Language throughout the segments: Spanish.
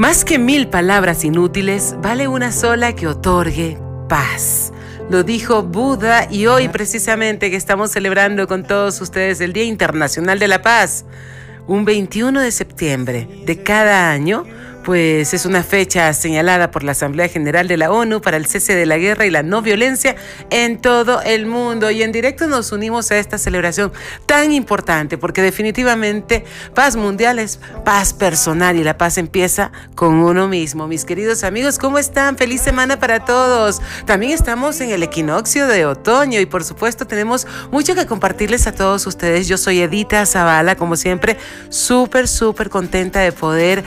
Más que mil palabras inútiles, vale una sola que otorgue paz. Lo dijo Buda y hoy precisamente que estamos celebrando con todos ustedes el Día Internacional de la Paz, un 21 de septiembre de cada año, pues es una fecha señalada por la Asamblea General de la ONU para el cese de la guerra y la no violencia en todo el mundo. Y en directo nos unimos a esta celebración tan importante porque definitivamente paz mundial es paz personal y la paz empieza con uno mismo. Mis queridos amigos, ¿cómo están? Feliz semana para todos. También estamos en el equinoccio de otoño y por supuesto tenemos mucho que compartirles a todos ustedes. Yo soy Edita Zavala, como siempre, súper, súper contenta de poder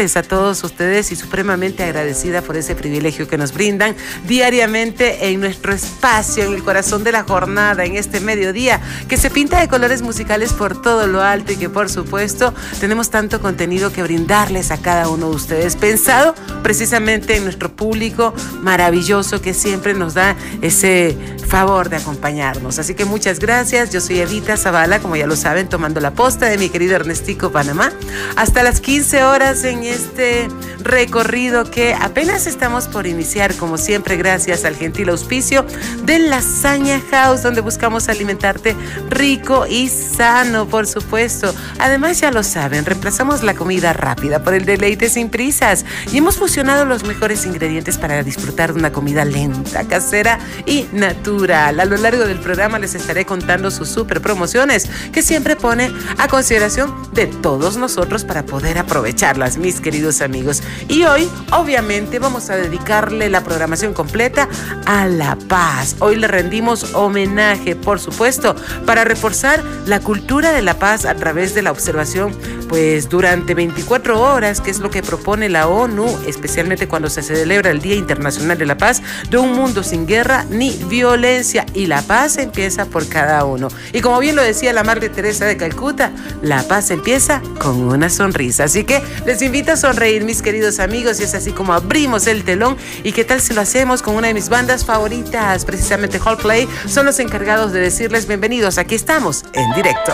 a todos ustedes y supremamente agradecida por ese privilegio que nos brindan diariamente en nuestro espacio, en el corazón de la jornada, en este mediodía, que se pinta de colores musicales por todo lo alto y que por supuesto tenemos tanto contenido que brindarles a cada uno de ustedes, pensado precisamente en nuestro público maravilloso que siempre nos da ese favor de acompañarnos. Así que muchas gracias, yo soy Evita Zavala, como ya lo saben, tomando la posta de mi querido Ernestico Panamá, hasta las 15 horas en este recorrido que apenas estamos por iniciar, como siempre, gracias al gentil auspicio de Lasaña House, donde buscamos alimentarte rico y sano, por supuesto. Además, ya lo saben, reemplazamos la comida rápida por el deleite sin prisas y hemos fusionado los mejores ingredientes para disfrutar de una comida lenta, casera y natural. A lo largo del programa les estaré contando sus super promociones que siempre pone a consideración de todos nosotros para poder aprovecharlas mis queridos amigos. Y hoy, obviamente, vamos a dedicarle la programación completa a la paz. Hoy le rendimos homenaje, por supuesto, para reforzar la cultura de la paz a través de la observación, pues durante 24 horas, que es lo que propone la ONU, especialmente cuando se celebra el Día Internacional de la Paz, de un mundo sin guerra ni violencia. Y la paz empieza por cada uno. Y como bien lo decía la Madre Teresa de Calcuta, la paz empieza con una sonrisa. Así que les invito sonreír, mis queridos amigos, y es así como abrimos el telón. ¿Y qué tal si lo hacemos con una de mis bandas favoritas? Precisamente Play son los encargados de decirles bienvenidos. Aquí estamos en directo.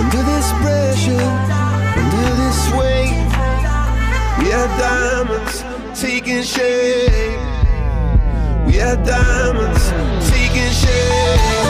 under this pressure, under this weight. We are diamonds taking shape. We are diamonds taking shape.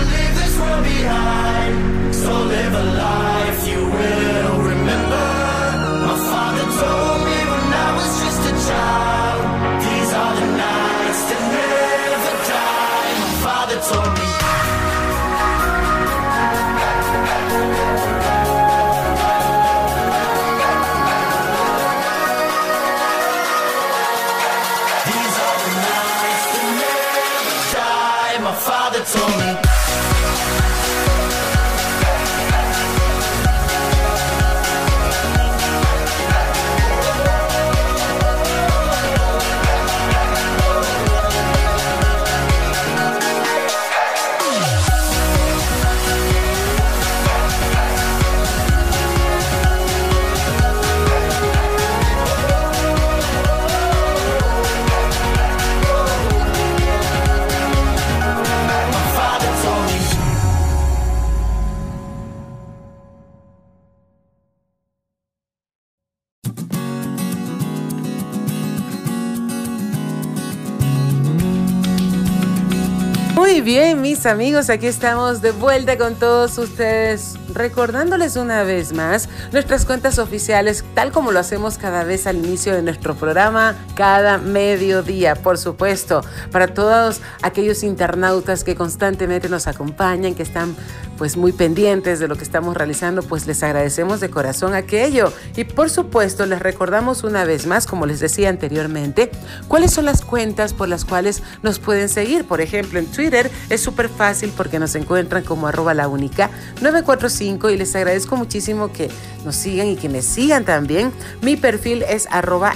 behind. So live a life you will remember. My father told me when I was just a child. Muy bien, mis amigos, aquí estamos de vuelta con todos ustedes recordándoles una vez más nuestras cuentas oficiales, tal como lo hacemos cada vez al inicio de nuestro programa, cada mediodía, por supuesto, para todos aquellos internautas que constantemente nos acompañan, que están pues muy pendientes de lo que estamos realizando, pues les agradecemos de corazón aquello. Y por supuesto, les recordamos una vez más, como les decía anteriormente, cuáles son las cuentas por las cuales nos pueden seguir. Por ejemplo, en Twitter es súper fácil porque nos encuentran como arroba la única 945 y les agradezco muchísimo que nos sigan y que me sigan también. Mi perfil es arroba.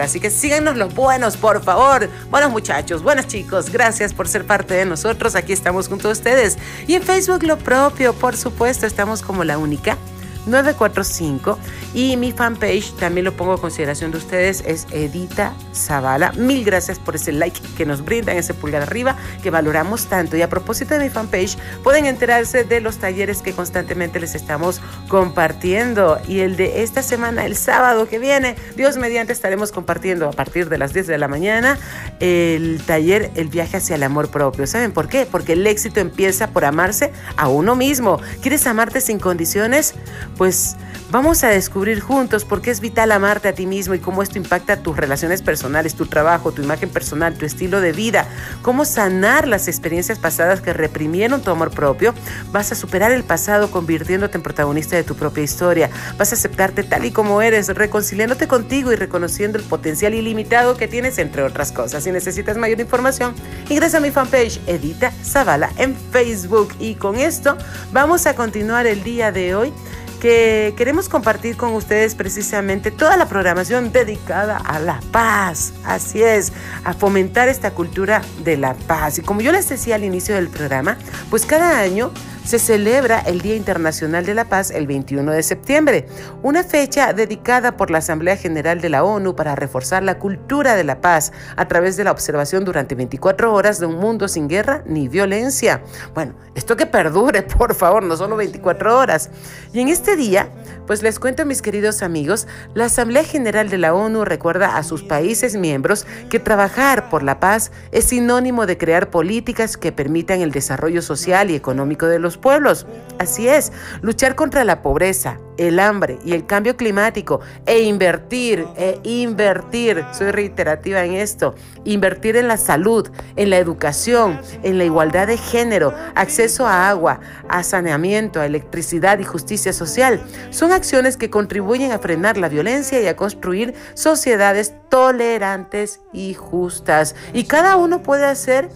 Así que síganos los buenos, por favor. Buenos muchachos, buenos chicos. Gracias por ser parte de nosotros. Aquí estamos junto a ustedes. Y en Facebook lo propio, por supuesto, estamos como la única. 945 y mi fanpage también lo pongo a consideración de ustedes es Edita Zavala. Mil gracias por ese like que nos brindan, ese pulgar arriba que valoramos tanto. Y a propósito de mi fanpage, pueden enterarse de los talleres que constantemente les estamos compartiendo. Y el de esta semana, el sábado que viene, Dios mediante, estaremos compartiendo a partir de las 10 de la mañana el taller El viaje hacia el amor propio. ¿Saben por qué? Porque el éxito empieza por amarse a uno mismo. ¿Quieres amarte sin condiciones? Pues vamos a descubrir juntos por qué es vital amarte a ti mismo y cómo esto impacta tus relaciones personales, tu trabajo, tu imagen personal, tu estilo de vida, cómo sanar las experiencias pasadas que reprimieron tu amor propio. Vas a superar el pasado convirtiéndote en protagonista de tu propia historia. Vas a aceptarte tal y como eres, reconciliándote contigo y reconociendo el potencial ilimitado que tienes, entre otras cosas. Si necesitas mayor información, ingresa a mi fanpage Edita Zavala en Facebook. Y con esto vamos a continuar el día de hoy que queremos compartir con ustedes precisamente toda la programación dedicada a la paz. Así es, a fomentar esta cultura de la paz. Y como yo les decía al inicio del programa, pues cada año se celebra el Día Internacional de la Paz el 21 de septiembre, una fecha dedicada por la Asamblea General de la ONU para reforzar la cultura de la paz a través de la observación durante 24 horas de un mundo sin guerra ni violencia. Bueno, esto que perdure, por favor, no solo 24 horas. Y en este día, pues les cuento, mis queridos amigos, la Asamblea General de la ONU recuerda a sus países miembros que trabajar por la paz es sinónimo de crear políticas que permitan el desarrollo social y económico de los pueblos. Así es, luchar contra la pobreza, el hambre y el cambio climático e invertir, e invertir, soy reiterativa en esto, invertir en la salud, en la educación, en la igualdad de género, acceso a agua, a saneamiento, a electricidad y justicia social. Son acciones que contribuyen a frenar la violencia y a construir sociedades tolerantes y justas. Y cada uno puede hacer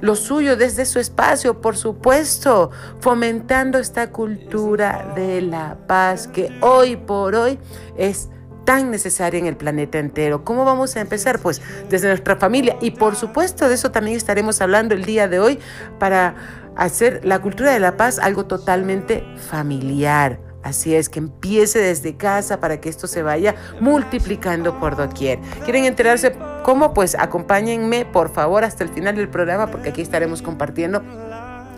lo suyo desde su espacio, por supuesto, fomentando esta cultura de la paz que hoy por hoy es tan necesaria en el planeta entero. ¿Cómo vamos a empezar? Pues desde nuestra familia. Y por supuesto de eso también estaremos hablando el día de hoy para hacer la cultura de la paz algo totalmente familiar. Así es, que empiece desde casa para que esto se vaya multiplicando por doquier. ¿Quieren enterarse cómo? Pues acompáñenme por favor hasta el final del programa porque aquí estaremos compartiendo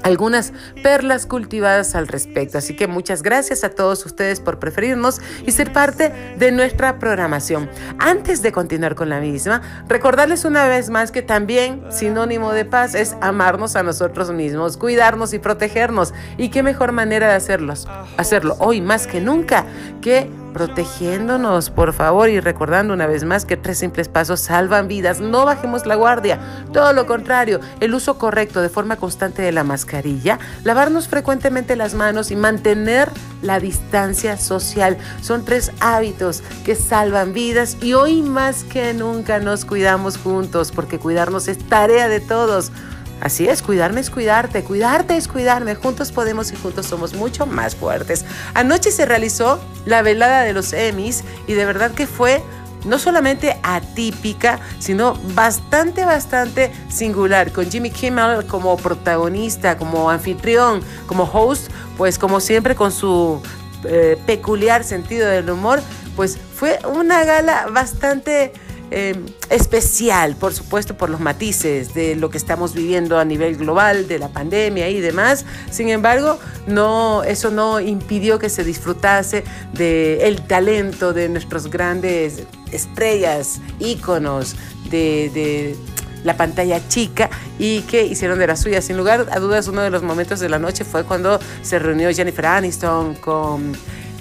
algunas perlas cultivadas al respecto. Así que muchas gracias a todos ustedes por preferirnos y ser parte de nuestra programación. Antes de continuar con la misma, recordarles una vez más que también sinónimo de paz es amarnos a nosotros mismos, cuidarnos y protegernos. Y qué mejor manera de hacerlos, hacerlo hoy más que nunca que protegiéndonos, por favor, y recordando una vez más que tres simples pasos salvan vidas. No bajemos la guardia, todo lo contrario, el uso correcto de forma constante de la mascarilla, lavarnos frecuentemente las manos y mantener la distancia social. Son tres hábitos que salvan vidas y hoy más que nunca nos cuidamos juntos, porque cuidarnos es tarea de todos. Así es, cuidarme es cuidarte, cuidarte es cuidarme. Juntos podemos y juntos somos mucho más fuertes. Anoche se realizó la velada de los Emmys y de verdad que fue no solamente atípica, sino bastante, bastante singular, con Jimmy Kimmel como protagonista, como anfitrión, como host, pues como siempre con su eh, peculiar sentido del humor, pues fue una gala bastante Em, especial, por supuesto, por los matices de lo que estamos viviendo a nivel global, de la pandemia y demás. Sin embargo, no, eso no impidió que se disfrutase del talento de nuestros grandes estrellas, íconos de, la pantalla chica y que hicieron de la suya. Sin lugar a dudas, uno de los momentos de la noche fue cuando se reunió Jennifer Aniston con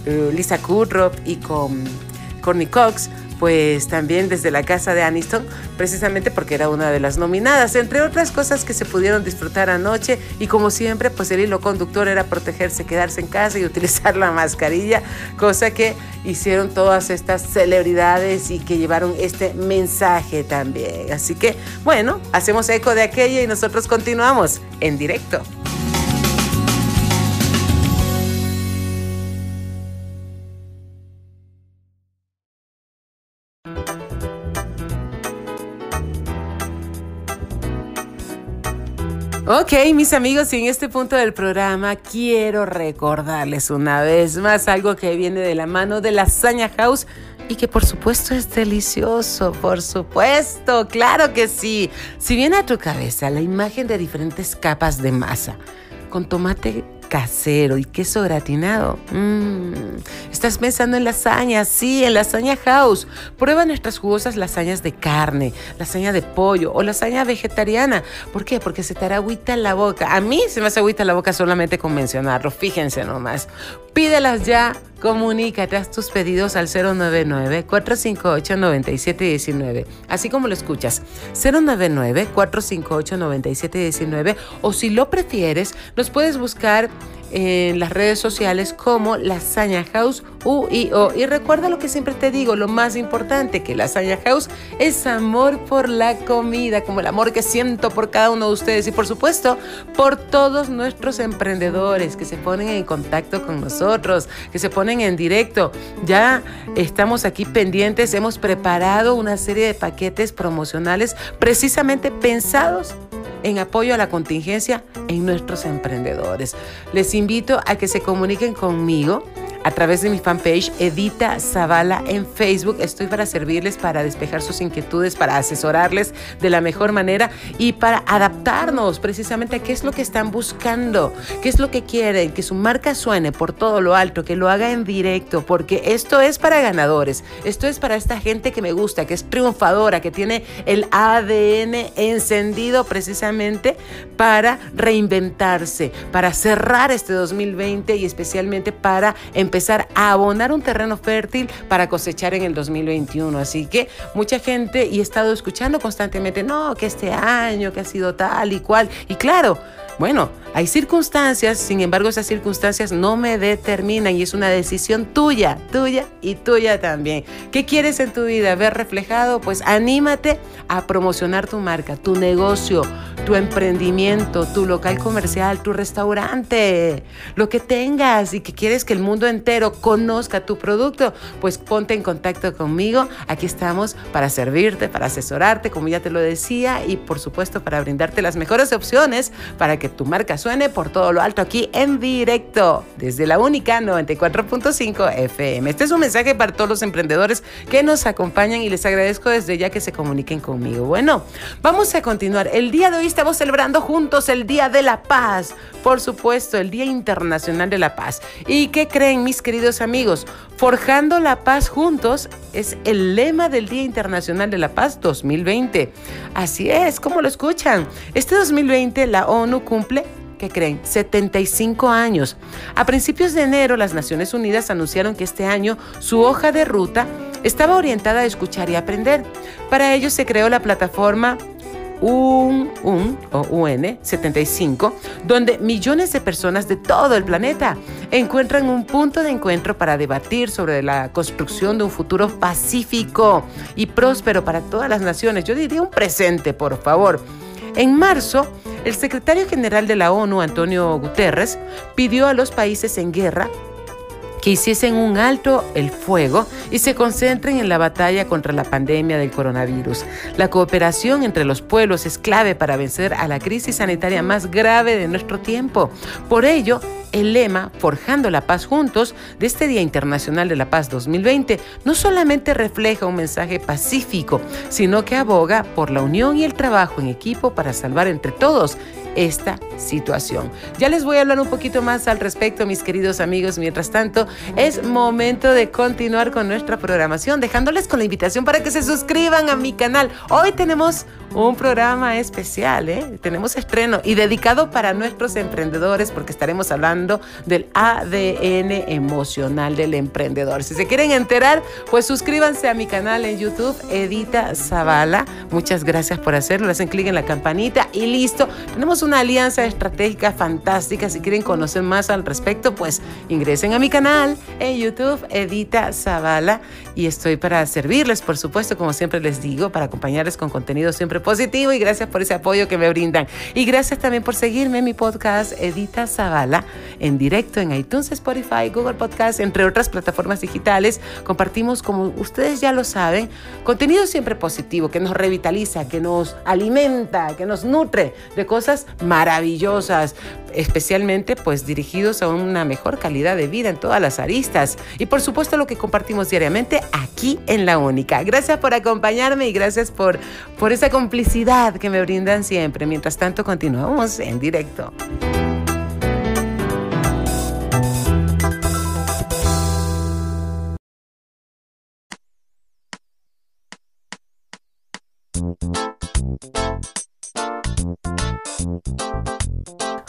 eh, Lisa Kudrow y con Courtney Cox pues también desde la casa de Aniston, precisamente porque era una de las nominadas, entre otras cosas que se pudieron disfrutar anoche y como siempre, pues el hilo conductor era protegerse, quedarse en casa y utilizar la mascarilla, cosa que hicieron todas estas celebridades y que llevaron este mensaje también. Así que, bueno, hacemos eco de aquella y nosotros continuamos en directo. Ok, mis amigos, y en este punto del programa quiero recordarles una vez más algo que viene de la mano de Lasaña House y que por supuesto es delicioso, por supuesto, claro que sí. Si viene a tu cabeza la imagen de diferentes capas de masa con tomate casero y queso gratinado. Mm. ¿Estás pensando en lasaña? Sí, en Lasaña House. Prueba nuestras jugosas lasañas de carne, lasaña de pollo o lasaña vegetariana. ¿Por qué? Porque se te hará agüita en la boca. A mí se me hace agüita en la boca solamente con mencionarlo. Fíjense nomás. Pídelas ya. Comunícate, haz tus pedidos al 099-458-9719. Así como lo escuchas, 099-458-9719. O si lo prefieres, nos puedes buscar en las redes sociales como Lasaña House UIO. Y recuerda lo que siempre te digo, lo más importante, que Lasaña House es amor por la comida, como el amor que siento por cada uno de ustedes y por supuesto por todos nuestros emprendedores que se ponen en contacto con nosotros, que se ponen en directo. Ya estamos aquí pendientes, hemos preparado una serie de paquetes promocionales precisamente pensados en apoyo a la contingencia en nuestros emprendedores. Les invito a que se comuniquen conmigo a través de mi fanpage Edita Zavala en Facebook. Estoy para servirles, para despejar sus inquietudes, para asesorarles de la mejor manera y para adaptarnos precisamente a qué es lo que están buscando, qué es lo que quieren, que su marca suene por todo lo alto, que lo haga en directo, porque esto es para ganadores, esto es para esta gente que me gusta, que es triunfadora, que tiene el ADN encendido precisamente para reinventarse, para cerrar este 2020 y especialmente para empezar a abonar un terreno fértil para cosechar en el 2021. Así que mucha gente, y he estado escuchando constantemente, no, que este año, que ha sido tal y cual. Y claro, bueno, hay circunstancias, sin embargo esas circunstancias no me determinan y es una decisión tuya, tuya y tuya también. ¿Qué quieres en tu vida ver reflejado? Pues anímate a promocionar tu marca, tu negocio, tu emprendimiento, tu local comercial, tu restaurante, lo que tengas y que quieres que el mundo entero conozca tu producto, pues ponte en contacto conmigo. Aquí estamos para servirte, para asesorarte, como ya te lo decía, y por supuesto para brindarte las mejores opciones para que tu marca suene por todo lo alto aquí en directo desde la única 94.5 FM. Este es un mensaje para todos los emprendedores que nos acompañan y les agradezco desde ya que se comuniquen conmigo. Bueno, vamos a continuar. El día de hoy estamos celebrando juntos el Día de la Paz, por supuesto, el Día Internacional de la Paz. ¿Y qué creen mis queridos amigos? Forjando la paz juntos es el lema del Día Internacional de la Paz 2020. Así es, como lo escuchan. Este 2020 la ONU cumple ¿qué creen? 75 años. A principios de enero, las Naciones Unidas anunciaron que este año su hoja de ruta estaba orientada a escuchar y aprender. Para ello se creó la plataforma UN, o UN 75, donde millones de personas de todo el planeta encuentran un punto de encuentro para debatir sobre la construcción de un futuro pacífico y próspero para todas las naciones. Yo diría un presente, por favor. En marzo, el secretario general de la ONU, Antonio Guterres, pidió a los países en guerra que hiciesen un alto el fuego y se concentren en la batalla contra la pandemia del coronavirus. La cooperación entre los pueblos es clave para vencer a la crisis sanitaria más grave de nuestro tiempo. Por ello, el lema Forjando la Paz Juntos de este Día Internacional de la Paz 2020 no solamente refleja un mensaje pacífico, sino que aboga por la unión y el trabajo en equipo para salvar entre todos esta situación. Ya les voy a hablar un poquito más al respecto, mis queridos amigos. Mientras tanto, es momento de continuar con nuestra programación, dejándoles con la invitación para que se suscriban a mi canal. Hoy tenemos un programa especial, ¿eh? tenemos estreno y dedicado para nuestros emprendedores porque estaremos hablando del ADN emocional del emprendedor. Si se quieren enterar, pues suscríbanse a mi canal en YouTube, Edita Zavala. Muchas gracias por hacerlo, hacen clic en la campanita y listo. Tenemos una alianza estratégica fantástica. Si quieren conocer más al respecto, pues ingresen a mi canal en YouTube, Edita Zavala. Y estoy para servirles, por supuesto, como siempre les digo, para acompañarles con contenido siempre positivo y gracias por ese apoyo que me brindan. Y gracias también por seguirme en mi podcast Edita Zavala en directo en iTunes, Spotify, Google Podcast, entre otras plataformas digitales. Compartimos, como ustedes ya lo saben, contenido siempre positivo que nos revitaliza, que nos alimenta, que nos nutre de cosas maravillosas, especialmente pues dirigidos a una mejor calidad de vida en todas las aristas. Y por supuesto lo que compartimos diariamente aquí en La Única. Gracias por acompañarme y gracias por, por esa complicidad que me brindan siempre. Mientras tanto, continuamos en directo.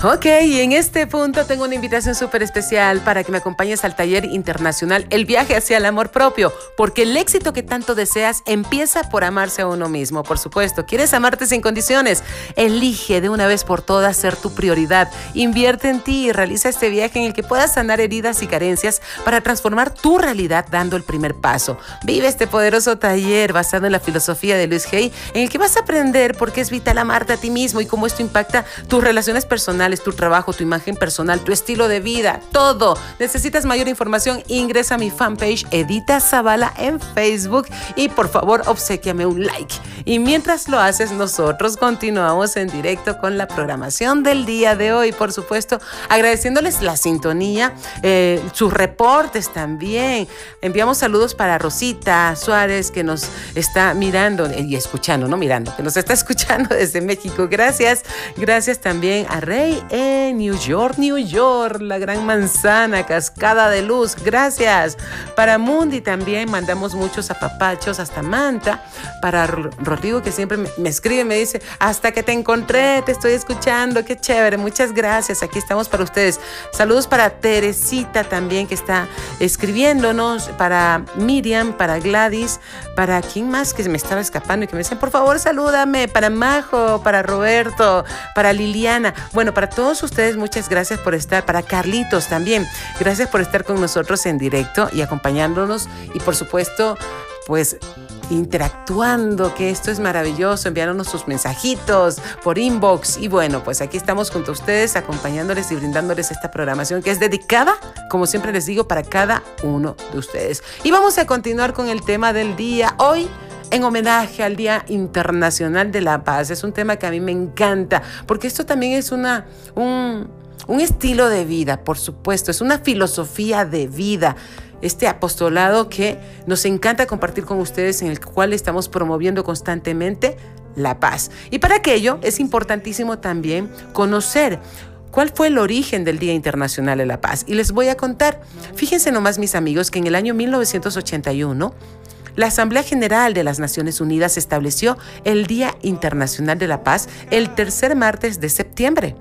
Ok, y en este punto tengo una invitación súper especial para que me acompañes al taller internacional El viaje hacia el amor propio, porque el éxito que tanto deseas empieza por amarse a uno mismo, por supuesto. ¿Quieres amarte sin condiciones? Elige de una vez por todas ser tu prioridad. Invierte en ti y realiza este viaje en el que puedas sanar heridas y carencias para transformar tu realidad dando el primer paso. Vive este poderoso taller basado en la filosofía de Luis Hay, en el que vas a aprender por qué es vital amarte a ti mismo y cómo esto impacta tus relaciones personales tu trabajo, tu imagen personal, tu estilo de vida, todo. Necesitas mayor información, ingresa a mi fanpage Edita Zavala en Facebook y por favor obsequiame un like. Y mientras lo haces, nosotros continuamos en directo con la programación del día de hoy, por supuesto, agradeciéndoles la sintonía, eh, sus reportes también. Enviamos saludos para Rosita Suárez que nos está mirando y escuchando, no mirando, que nos está escuchando desde México. Gracias. Gracias también a Rey en New York, New York, la gran manzana, cascada de luz. Gracias. Para Mundi también mandamos muchos apapachos hasta Manta. Para Rodrigo que siempre me escribe, me dice, hasta que te encontré, te estoy escuchando, qué chévere. Muchas gracias. Aquí estamos para ustedes. Saludos para Teresita también que está escribiéndonos, para Miriam, para Gladys, para quien más que me estaba escapando y que me dicen, por favor, salúdame, para Majo, para Roberto, para Liliana. Bueno, para todos ustedes, muchas gracias por estar. Para Carlitos también, gracias por estar con nosotros en directo y acompañándonos. Y por supuesto, pues interactuando, que esto es maravilloso, enviándonos sus mensajitos por inbox. Y bueno, pues aquí estamos junto a ustedes, acompañándoles y brindándoles esta programación que es dedicada, como siempre les digo, para cada uno de ustedes. Y vamos a continuar con el tema del día. Hoy en homenaje al Día Internacional de la Paz. Es un tema que a mí me encanta, porque esto también es una, un, un estilo de vida, por supuesto, es una filosofía de vida este apostolado que nos encanta compartir con ustedes, en el cual estamos promoviendo constantemente la paz. Y para aquello es importantísimo también conocer cuál fue el origen del Día Internacional de la Paz. Y les voy a contar, fíjense nomás mis amigos, que en el año 1981, la Asamblea General de las Naciones Unidas estableció el Día Internacional de la Paz el tercer martes de septiembre.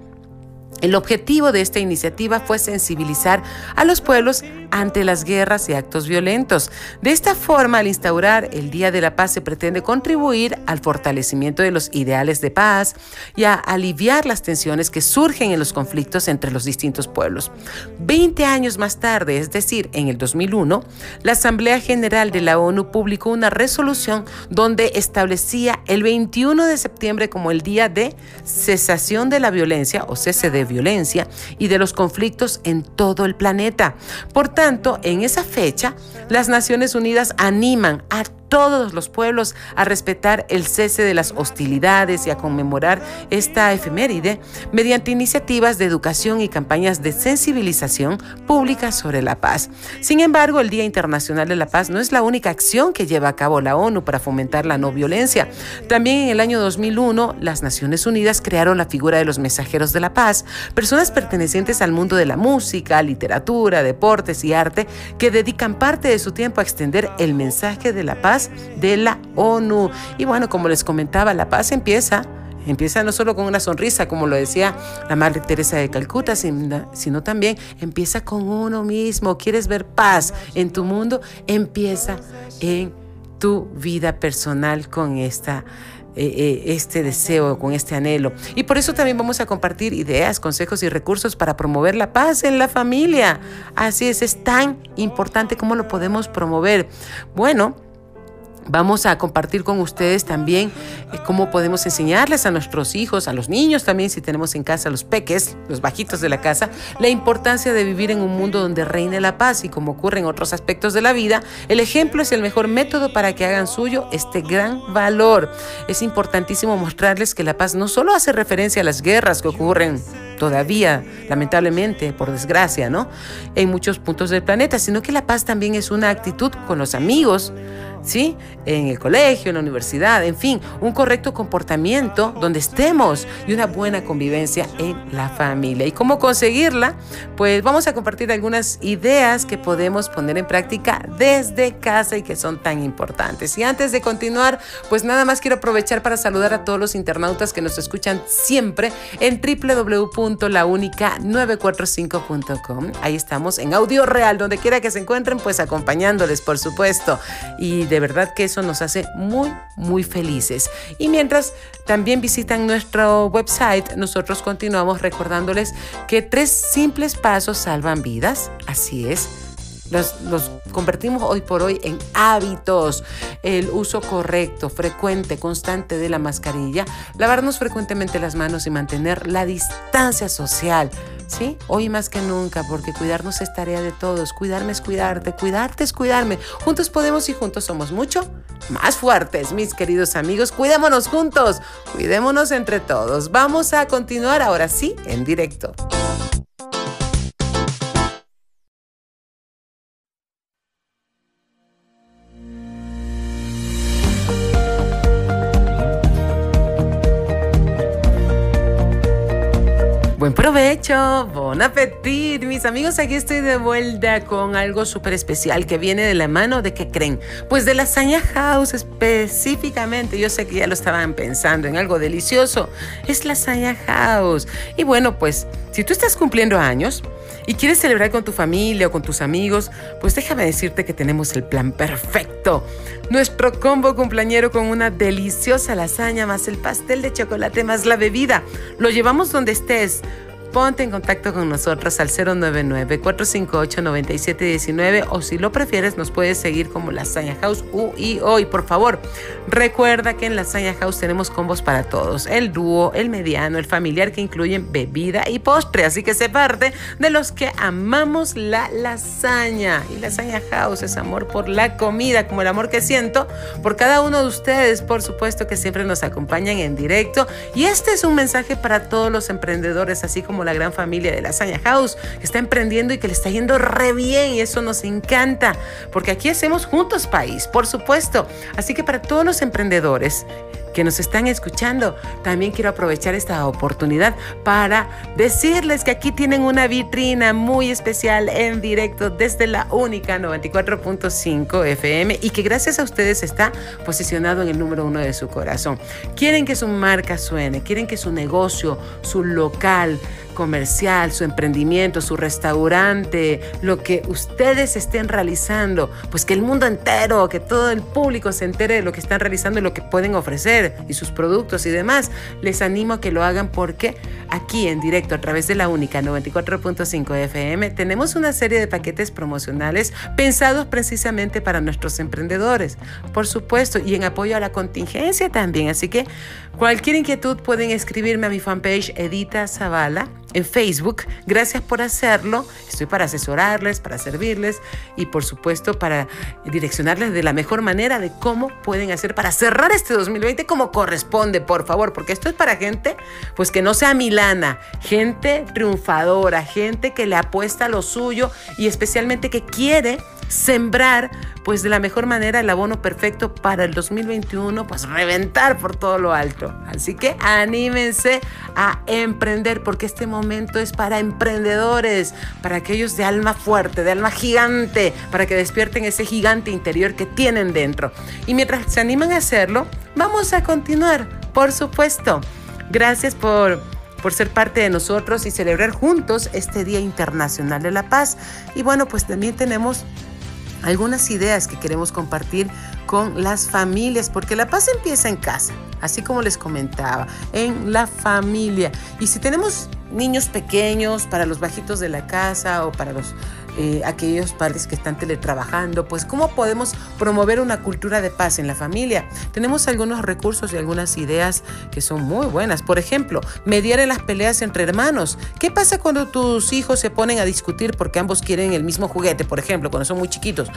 El objetivo de esta iniciativa fue sensibilizar a los pueblos ante las guerras y actos violentos. De esta forma, al instaurar el Día de la Paz, se pretende contribuir al fortalecimiento de los ideales de paz y a aliviar las tensiones que surgen en los conflictos entre los distintos pueblos. Veinte años más tarde, es decir, en el 2001, la Asamblea General de la ONU publicó una resolución donde establecía el 21 de septiembre como el Día de Cesación de la Violencia o cese de violencia y de los conflictos en todo el planeta. Por tanto, en esa fecha, las Naciones Unidas animan a todos los pueblos a respetar el cese de las hostilidades y a conmemorar esta efeméride mediante iniciativas de educación y campañas de sensibilización pública sobre la paz. Sin embargo, el Día Internacional de la Paz no es la única acción que lleva a cabo la ONU para fomentar la no violencia. También en el año 2001, las Naciones Unidas crearon la figura de los mensajeros de la paz, personas pertenecientes al mundo de la música, literatura, deportes y arte que dedican parte de su tiempo a extender el mensaje de la paz de la ONU. Y bueno, como les comentaba, la paz empieza Empieza no solo con una sonrisa, como lo decía la Madre Teresa de Calcuta, sino también empieza con uno mismo. ¿Quieres ver paz en tu mundo? Empieza en tu vida personal con esta eh, eh, este deseo, con este anhelo. Y por eso también vamos a compartir ideas, consejos y recursos para promover la paz en la familia. Así es, es tan importante como lo podemos promover. Bueno, Vamos a compartir con ustedes también eh, cómo podemos enseñarles a nuestros hijos, a los niños también, si tenemos en casa los peques, los bajitos de la casa, la importancia de vivir en un mundo donde reine la paz y como ocurre en otros aspectos de la vida, el ejemplo es el mejor método para que hagan suyo este gran valor. Es importantísimo mostrarles que la paz no solo hace referencia a las guerras que ocurren todavía, lamentablemente, por desgracia, ¿no? En muchos puntos del planeta, sino que la paz también es una actitud con los amigos, ¿sí? En el colegio, en la universidad, en fin, un correcto comportamiento donde estemos y una buena convivencia en la familia. ¿Y cómo conseguirla? Pues vamos a compartir algunas ideas que podemos poner en práctica desde casa y que son tan importantes. Y antes de continuar, pues nada más quiero aprovechar para saludar a todos los internautas que nos escuchan siempre en www.launica945.com. Ahí estamos en audio real, donde quiera que se encuentren, pues acompañándoles, por supuesto. Y de verdad que eso nos hace muy, muy felices. Y mientras también visitan nuestro website, nosotros continuamos recordándoles que tres simples pasos salvan vidas. Así es. Los, convertimos hoy por hoy en hábitos. El uso correcto, frecuente, constante de la mascarilla, lavarnos frecuentemente las manos y mantener la distancia social. ¿sí? Hoy más que nunca, porque cuidarnos es tarea de todos. Cuidarme es cuidarte, cuidarte es cuidarme. Juntos podemos y juntos somos mucho más fuertes, mis queridos amigos. Cuidémonos juntos, cuidémonos entre todos. Vamos a continuar ahora sí en directo. Provecho, bon appetit. Mis amigos, aquí estoy de vuelta con algo súper especial que viene de la mano de qué creen. Pues de Lasaña House específicamente. Yo sé que ya lo estaban pensando en algo delicioso. Es Lasaña House. Y bueno, pues si tú estás cumpliendo años, y quieres celebrar con tu familia o con tus amigos, pues déjame decirte que tenemos el plan perfecto. Nuestro combo cumpleañero con una deliciosa lasaña más el pastel de chocolate más la bebida. Lo llevamos donde estés ponte en contacto con nosotros al 099-458-9719 o si lo prefieres nos puedes seguir como Lasaña House U y. Por favor, recuerda que en Lasaña House tenemos combos para todos, el dúo, el mediano, el familiar que incluyen bebida y postre, así que sé parte de los que amamos la lasaña. Y Lasaña House es amor por la comida, como el amor que siento por cada uno de ustedes, por supuesto que siempre nos acompañan en directo. Y este es un mensaje para todos los emprendedores, así como la gran familia de Lasaña House, que está emprendiendo y que le está yendo re bien y eso nos encanta, porque aquí hacemos juntos país, por supuesto. Así que para todos los emprendedores, que nos están escuchando, también quiero aprovechar esta oportunidad para decirles que aquí tienen una vitrina muy especial en directo desde la única 94.5 FM y que gracias a ustedes está posicionado en el número uno de su corazón. Quieren que su marca suene, quieren que su negocio, su local, comercial, su emprendimiento, su restaurante, lo que ustedes estén realizando, pues que el mundo entero, que todo el público se entere de lo que están realizando y lo que pueden ofrecer y sus productos y demás. Les animo a que lo hagan porque aquí en directo a través de la única 94.5 FM tenemos una serie de paquetes promocionales pensados precisamente para nuestros emprendedores, por supuesto, y en apoyo a la contingencia también. Así que Cualquier inquietud pueden escribirme a mi fanpage Edita Zavala en Facebook. Gracias por hacerlo. Estoy para asesorarles, para servirles y por supuesto para direccionarles de la mejor manera de cómo pueden hacer para cerrar este 2020 como corresponde, por favor, porque esto es para gente pues que no sea milana, gente triunfadora, gente que le apuesta a lo suyo y especialmente que quiere sembrar pues de la mejor manera el abono perfecto para el 2021, pues reventar por todo lo alto. Así que anímense a emprender porque este momento es para emprendedores, para aquellos de alma fuerte, de alma gigante, para que despierten ese gigante interior que tienen dentro. Y mientras se animan a hacerlo, vamos a continuar, por supuesto. Gracias por por ser parte de nosotros y celebrar juntos este Día Internacional de la Paz. Y bueno, pues también tenemos algunas ideas que queremos compartir con las familias, porque la paz empieza en casa, así como les comentaba, en la familia. Y si tenemos niños pequeños para los bajitos de la casa o para los eh, aquellos padres que están teletrabajando, pues cómo podemos promover una cultura de paz en la familia. Tenemos algunos recursos y algunas ideas que son muy buenas. Por ejemplo, mediar en las peleas entre hermanos. ¿Qué pasa cuando tus hijos se ponen a discutir porque ambos quieren el mismo juguete, por ejemplo, cuando son muy chiquitos?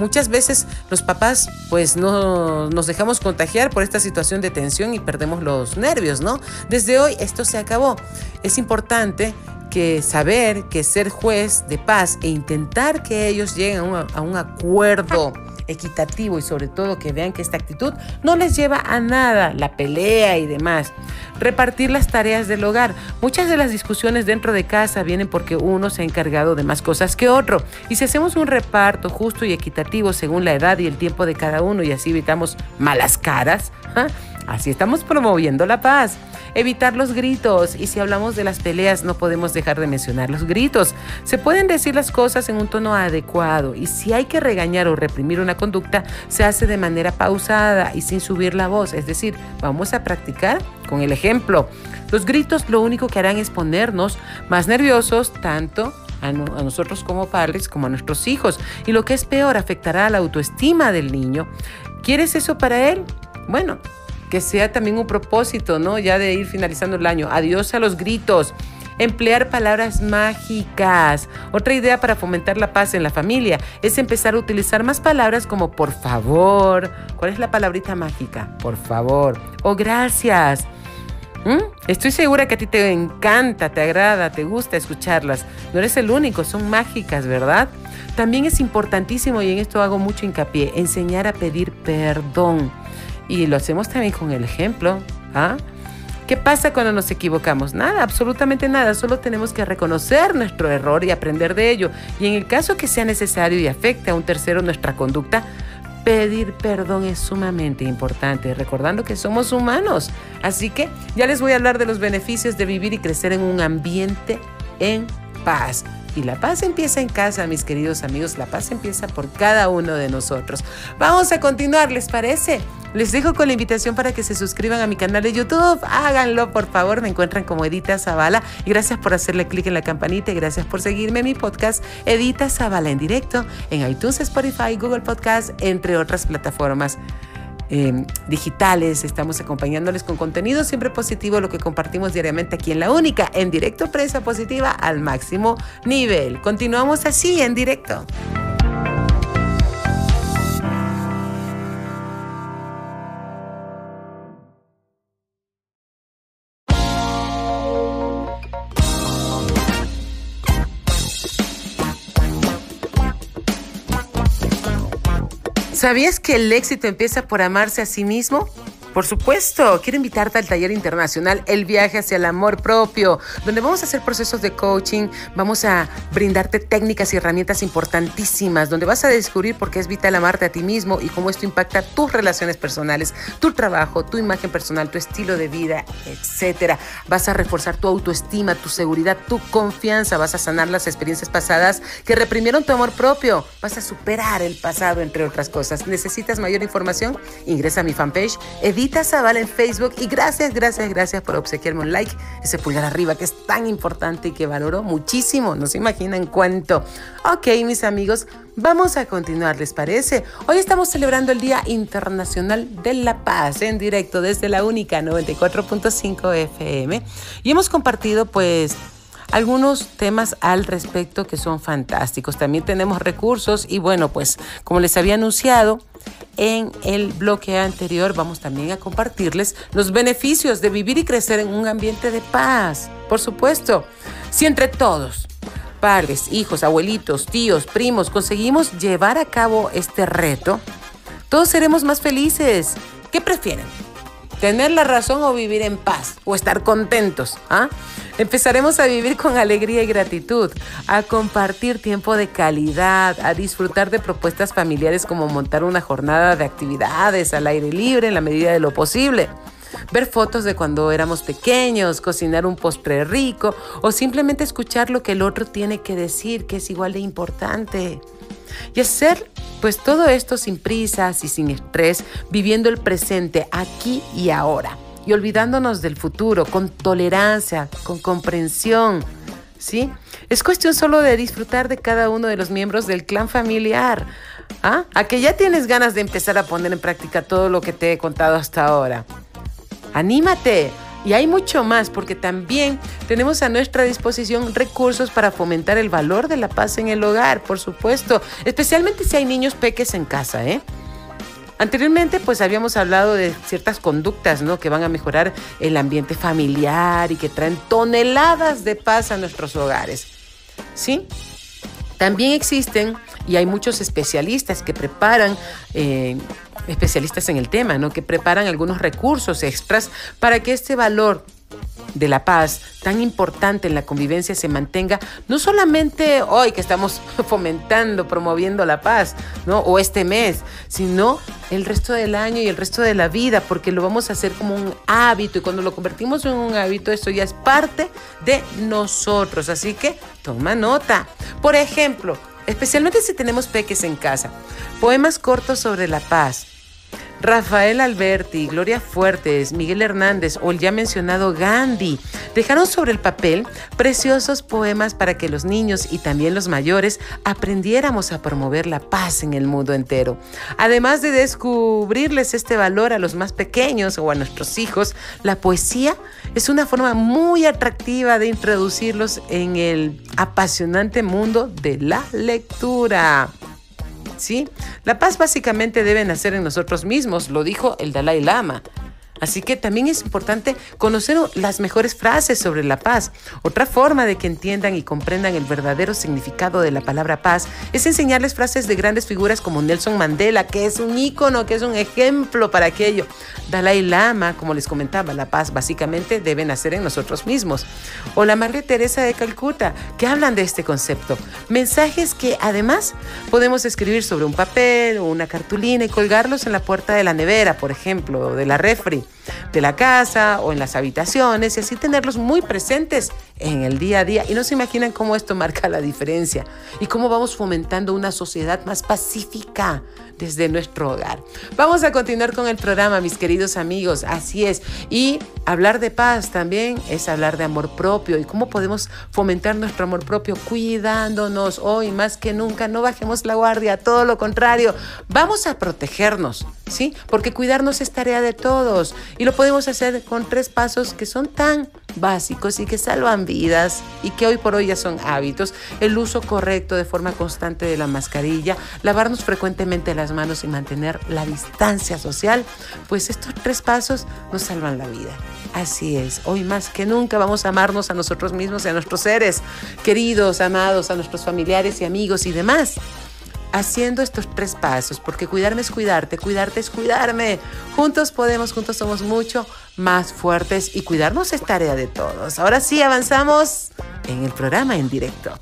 Muchas veces los papás pues no nos dejamos contagiar por esta situación de tensión y perdemos los nervios, ¿no? Desde hoy esto se acabó. Es importante que saber que ser juez de paz e intentar que ellos lleguen a un, acuerdo equitativo y sobre todo que vean que esta actitud no les lleva a nada, la pelea y demás. Repartir las tareas del hogar. Muchas de las discusiones dentro de casa vienen porque uno se ha encargado de más cosas que otro. Y si hacemos un reparto justo y equitativo según la edad y el tiempo de cada uno y así evitamos malas caras, ¿ah? Así estamos promoviendo la paz. Evitar los gritos. Y si hablamos de las peleas, no podemos dejar de mencionar los gritos. Se pueden decir las cosas en un tono adecuado. Y si hay que regañar o reprimir una conducta, se hace de manera pausada y sin subir la voz. Es decir, vamos a practicar con el ejemplo. Los gritos lo único que harán es ponernos más nerviosos, tanto a, nosotros como padres como a nuestros hijos. Y lo que es peor, afectará a la autoestima del niño. ¿Quieres eso para él? Bueno, que sea también un propósito, ¿no? Ya de ir finalizando el año. Adiós a los gritos. Emplear palabras mágicas. Otra idea para fomentar la paz en la familia es empezar a utilizar más palabras como por favor. ¿Cuál es la palabrita mágica? Por favor. O gracias. ¿Mm? Estoy segura que a ti te encanta, te agrada, te gusta escucharlas. No eres el único, son mágicas, ¿verdad? También es importantísimo, y en esto hago mucho hincapié, enseñar a pedir perdón. Y lo hacemos también con el ejemplo. ¿ah? ¿Qué pasa cuando nos equivocamos? Nada, absolutamente nada. Solo tenemos que reconocer nuestro error y aprender de ello. Y en el caso que sea necesario y afecte a un tercero nuestra conducta, pedir perdón es sumamente importante, recordando que somos humanos. Así que ya les voy a hablar de los beneficios de vivir y crecer en un ambiente en paz. Y la paz empieza en casa, mis queridos amigos. La paz empieza por cada uno de nosotros. Vamos a continuar, ¿les parece? Les dejo con la invitación para que se suscriban a mi canal de YouTube. Háganlo, por favor. Me encuentran como Edita Zavala. Gracias por hacerle clic en la campanita y gracias por seguirme en mi podcast Edita Zavala en directo en iTunes, Spotify, Google Podcast, entre otras plataformas. Em, digitales, estamos acompañándoles con contenido siempre positivo, lo que compartimos diariamente aquí en La Única, en directo, prensa positiva al máximo nivel. Continuamos así en directo. ¿Sabías que el éxito empieza por amarse a sí mismo? Por supuesto, quiero invitarte al taller internacional El viaje hacia el amor propio, donde vamos a hacer procesos de coaching, vamos a brindarte técnicas y herramientas importantísimas, donde vas a descubrir por qué es vital amarte a ti mismo y cómo esto impacta tus relaciones personales, tu trabajo, tu imagen personal, tu estilo de vida, etc. Vas a reforzar tu autoestima, tu seguridad, tu confianza, vas a sanar las experiencias pasadas que reprimieron tu amor propio, vas a superar el pasado, entre otras cosas. ¿Necesitas mayor información? Ingresa a mi fanpage Edita en Facebook y gracias, gracias, gracias por obsequiarme un like, ese pulgar arriba que es tan importante y que valoro muchísimo, no se imaginan cuánto. Ok, mis amigos, vamos a continuar, ¿les parece? Hoy estamos celebrando el Día Internacional de la Paz en directo desde la única 94.5 FM y hemos compartido pues algunos temas al respecto que son fantásticos. También tenemos recursos y bueno, pues como les había anunciado, en el bloque anterior vamos también a compartirles los beneficios de vivir y crecer en un ambiente de paz. Por supuesto, si entre todos, padres, hijos, abuelitos, tíos, primos, conseguimos llevar a cabo este reto, todos seremos más felices. ¿Qué prefieren? ¿Tener la razón o vivir en paz? ¿O estar contentos? ¿Ah? Empezaremos a vivir con alegría y gratitud, a compartir tiempo de calidad, a disfrutar de propuestas familiares como montar una jornada de actividades al aire libre en la medida de lo posible ver fotos de cuando éramos pequeños, cocinar un postre rico o simplemente escuchar lo que el otro tiene que decir, que es igual de importante. Y hacer pues todo esto sin prisas y sin estrés, viviendo el presente aquí y ahora y olvidándonos del futuro, con tolerancia, con comprensión. ¿Sí? Es cuestión solo de disfrutar de cada uno de los miembros del clan familiar. ¿Ah? A que ya tienes ganas de empezar a poner en práctica todo lo que te he contado hasta ahora. ¡Anímate! Y hay mucho más porque también tenemos a nuestra disposición recursos para fomentar el valor de la paz en el hogar, por supuesto, especialmente si hay niños peques en casa, ¿eh? Anteriormente, pues habíamos hablado de ciertas conductas, ¿no? Que van a mejorar el ambiente familiar y que traen toneladas de paz a nuestros hogares. ¿Sí? También existen, y hay muchos especialistas que preparan, eh, especialistas en el tema, ¿no? Que preparan algunos recursos extras para que este valor de la paz tan importante en la convivencia se mantenga, no solamente hoy que estamos fomentando, promoviendo la paz, ¿no? O este mes, sino el resto del año y el resto de la vida, porque lo vamos a hacer como un hábito y cuando lo convertimos en un hábito, esto ya es parte de nosotros. Así que toma nota. Por ejemplo, especialmente si tenemos peques en casa, poemas cortos sobre la paz Rafael Alberti, Gloria Fuertes, Miguel Hernández o el ya mencionado Gandhi dejaron sobre el papel preciosos poemas para que los niños y también los mayores aprendiéramos a promover la paz en el mundo entero. Además de descubrirles este valor a los más pequeños o a nuestros hijos, la poesía es una forma muy atractiva de introducirlos en el apasionante mundo de la lectura. ¿Sí? La paz básicamente debe nacer en nosotros mismos, lo dijo el Dalai Lama. Así que también es importante conocer las mejores frases sobre la paz. Otra forma de que entiendan y comprendan el verdadero significado de la palabra paz es enseñarles frases de grandes figuras como Nelson Mandela, que es un ícono, que es un ejemplo para aquello. Dalai Lama, como les comentaba, la paz básicamente debe nacer en nosotros mismos. O la Madre Teresa de Calcuta, que hablan de este concepto. Mensajes que además podemos escribir sobre un papel o una cartulina y colgarlos en la puerta de la nevera, por ejemplo, o de la refri de la casa o en las habitaciones y así tenerlos muy presentes en el día a día. Y no se imaginan cómo esto marca la diferencia y cómo vamos fomentando una sociedad más pacífica desde nuestro hogar. Vamos a continuar con el programa, mis queridos amigos. Así es. Y hablar de paz también es hablar de amor propio y cómo podemos fomentar nuestro amor propio cuidándonos hoy más que nunca. No bajemos la guardia, todo lo contrario. Vamos a protegernos, ¿sí? Porque cuidarnos es tarea de todos y lo podemos hacer con tres pasos que son tan básicos y que salvan vidas y que hoy por hoy ya son hábitos. El uso correcto de forma constante de la mascarilla, lavarnos frecuentemente las manos y mantener la distancia social, pues estos tres pasos nos salvan la vida. Así es, hoy más que nunca vamos a amarnos a nosotros mismos y a nuestros seres queridos, amados, a nuestros familiares y amigos y demás haciendo estos tres pasos, porque cuidarme es cuidarte, cuidarte es cuidarme. Juntos podemos, juntos somos mucho más fuertes y cuidarnos es tarea de todos. Ahora sí, avanzamos en el programa en directo.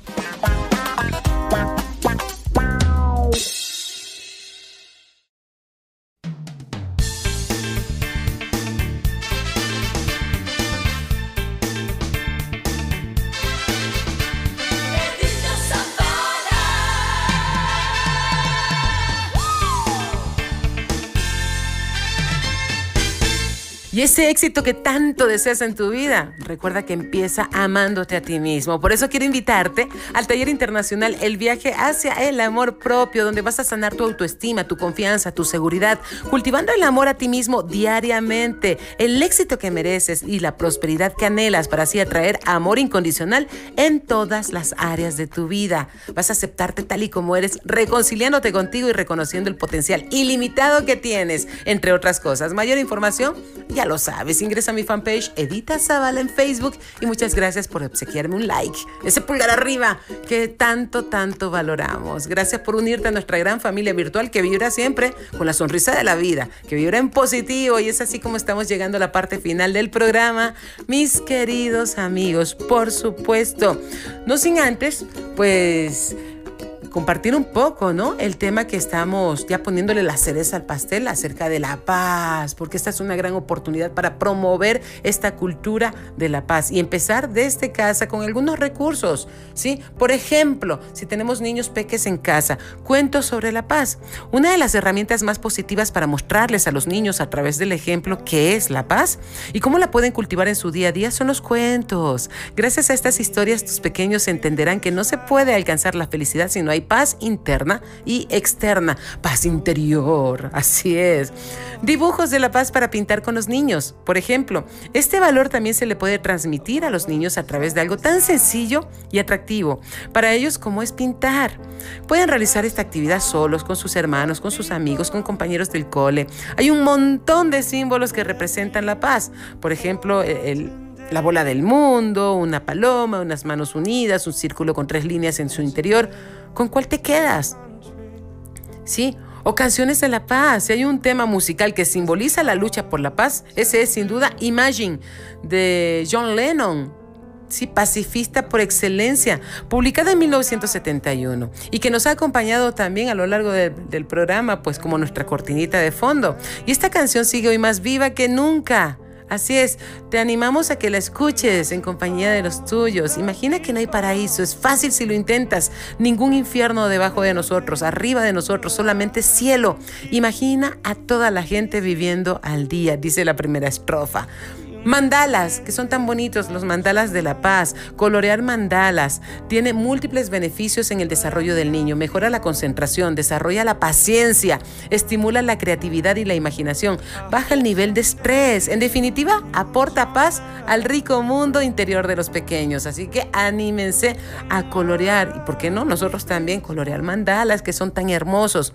Ese éxito que tanto deseas en tu vida, recuerda que empieza amándote a ti mismo. Por eso quiero invitarte al taller internacional El viaje hacia el amor propio, donde vas a sanar tu autoestima, tu confianza, tu seguridad, cultivando el amor a ti mismo diariamente, el éxito que mereces y la prosperidad que anhelas para así atraer amor incondicional en todas las áreas de tu vida. Vas a aceptarte tal y como eres, reconciliándote contigo y reconociendo el potencial ilimitado que tienes, entre otras cosas. Mayor información, ya lo sabes, ingresa a mi fanpage Edita Zavala en Facebook y muchas gracias por obsequiarme un like, ese pulgar arriba que tanto, tanto valoramos. Gracias por unirte a nuestra gran familia virtual que vibra siempre con la sonrisa de la vida, que vibra en positivo y es así como estamos llegando a la parte final del programa. Mis queridos amigos, por supuesto, no sin antes, pues compartir un poco, ¿no? El tema que estamos ya poniéndole la cereza al pastel acerca de la paz, porque esta es una gran oportunidad para promover esta cultura de la paz y empezar desde casa con algunos recursos, ¿sí? Por ejemplo, si tenemos niños peques en casa, cuentos sobre la paz. Una de las herramientas más positivas para mostrarles a los niños a través del ejemplo qué es la paz y cómo la pueden cultivar en su día a día son los cuentos. Gracias a estas historias, tus pequeños entenderán que no se puede alcanzar la felicidad si no hay paz interna y externa, paz interior, así es. Dibujos de la paz para pintar con los niños. Por ejemplo, este valor también se le puede transmitir a los niños a través de algo tan sencillo y atractivo para ellos como es pintar. Pueden realizar esta actividad solos, con sus hermanos, con sus amigos, con compañeros del cole. Hay un montón de símbolos que representan la paz. Por ejemplo, el la bola del mundo, una paloma, unas manos unidas, un círculo con tres líneas en su interior. ¿Con cuál te quedas? ¿Sí? O canciones de la paz. Si hay un tema musical que simboliza la lucha por la paz, ese es sin duda Imagine de John Lennon. Sí, pacifista por excelencia, publicada en 1971 y que nos ha acompañado también a lo largo del programa, pues como nuestra cortinita de fondo. Y esta canción sigue hoy más viva que nunca. Así es, te animamos a que la escuches en compañía de los tuyos. Imagina que no hay paraíso, es fácil si lo intentas. Ningún infierno debajo de nosotros, arriba de nosotros, solamente cielo. Imagina a toda la gente viviendo al día, dice la primera estrofa. Mandalas, que son tan bonitos, los mandalas de la paz. Colorear mandalas tiene múltiples beneficios en el desarrollo del niño. Mejora la concentración, desarrolla la paciencia, estimula la creatividad y la imaginación, baja el nivel de estrés. En definitiva, aporta paz al rico mundo interior de los pequeños. Así que anímense a colorear. Y por qué no, nosotros también colorear mandalas que son tan hermosos.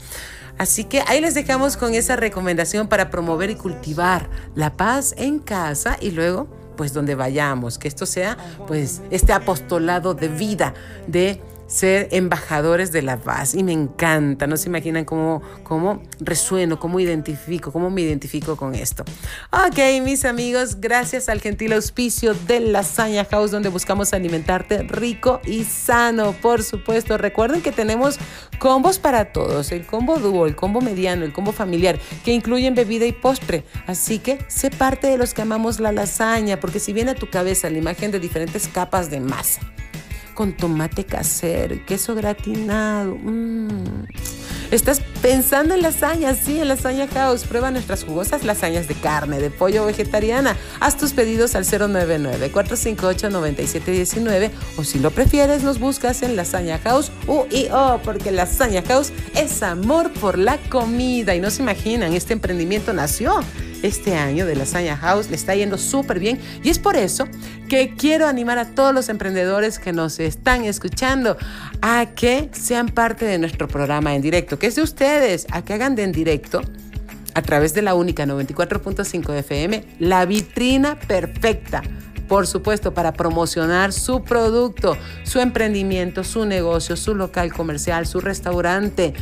Así que ahí les dejamos con esa recomendación para promover y cultivar la paz en casa y luego pues donde vayamos, que esto sea pues este apostolado de vida de ser embajadores de la paz y me encanta, no se imaginan cómo, cómo resueno, cómo identifico, cómo me identifico con esto. Ok, mis amigos, gracias al gentil auspicio de Lasaña House donde buscamos alimentarte rico y sano, por supuesto. Recuerden que tenemos combos para todos, el combo dúo, el combo mediano, el combo familiar, que incluyen bebida y postre. Así que sé parte de los que amamos la lasaña, porque si viene a tu cabeza la imagen de diferentes capas de masa, con tomate casero queso gratinado. Mmm. Estás pensando en lasañas, sí, en Lasaña House. Prueba nuestras jugosas lasañas de carne, de pollo vegetariana. Haz tus pedidos al 099-458-9719 o si lo prefieres nos buscas en Lasaña House UIO porque Lasaña House es amor por la comida. Y no se imaginan, este emprendimiento nació este año de Lasaña House, le está yendo súper bien. Y es por eso que quiero animar a todos los emprendedores que nos están escuchando a que sean parte de nuestro programa en directo, que es de ustedes, a que hagan de en directo a través de la única 94.5 FM, la vitrina perfecta por supuesto, para promocionar su producto, su emprendimiento, su negocio, su local comercial, su restaurante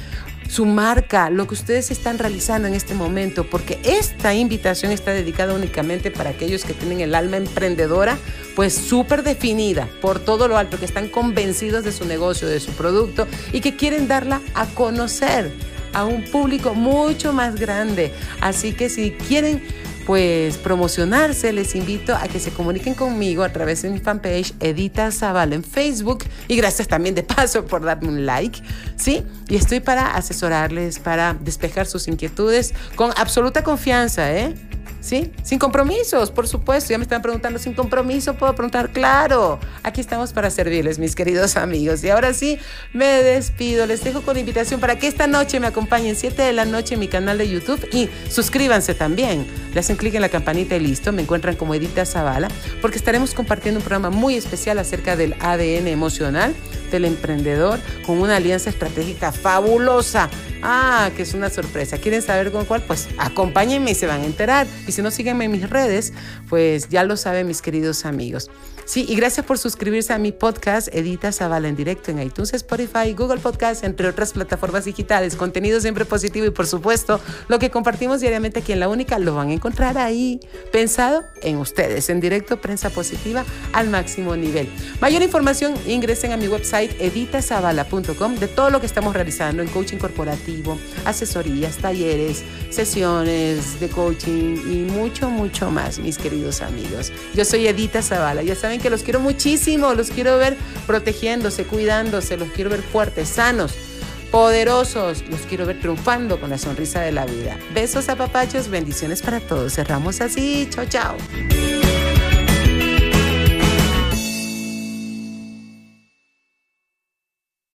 su marca, lo que ustedes están realizando en este momento, porque esta invitación está dedicada únicamente para aquellos que tienen el alma emprendedora, pues súper definida por todo lo alto, que están convencidos de su negocio, de su producto y que quieren darla a conocer a un público mucho más grande. Así que si quieren pues promocionarse, les invito a que se comuniquen conmigo a través de mi fanpage Edita Zavala en Facebook y gracias también de paso por darme un like, ¿sí? Y estoy para asesorarles, para despejar sus inquietudes con absoluta confianza, ¿eh? ¿Sí? Sin compromisos, por supuesto. Ya me están preguntando, sin compromiso puedo preguntar, claro. Aquí estamos para servirles, mis queridos amigos. Y ahora sí, me despido. Les dejo con invitación para que esta noche me acompañen 7 de la noche en mi canal de YouTube y suscríbanse también. Le hacen clic en la campanita y listo. Me encuentran como Edita Zavala porque estaremos compartiendo un programa muy especial acerca del ADN emocional del emprendedor con una alianza estratégica fabulosa Ah, que es una sorpresa. ¿Quieren saber con cuál? Pues acompáñenme y se van a enterar. Si no, síguenme en mis redes, pues ya lo saben mis queridos amigos. Sí, y gracias por suscribirse a mi podcast Edita Zavala en directo en iTunes, Spotify, Google Podcast, entre otras plataformas digitales. Contenido siempre positivo y por supuesto lo que compartimos diariamente aquí en La Única lo van a encontrar ahí, pensado en ustedes, en directo prensa positiva al máximo nivel. Mayor información ingresen a mi website editazavala.com de todo lo que estamos realizando en coaching corporativo, asesorías, talleres, sesiones de coaching y mucho, mucho más, mis queridos amigos. Yo soy Edita Zavala, ya saben que los quiero muchísimo, los quiero ver protegiéndose, cuidándose, los quiero ver fuertes, sanos, poderosos, los quiero ver triunfando con la sonrisa de la vida. Besos a papachos, bendiciones para todos. Cerramos así, chao, chao.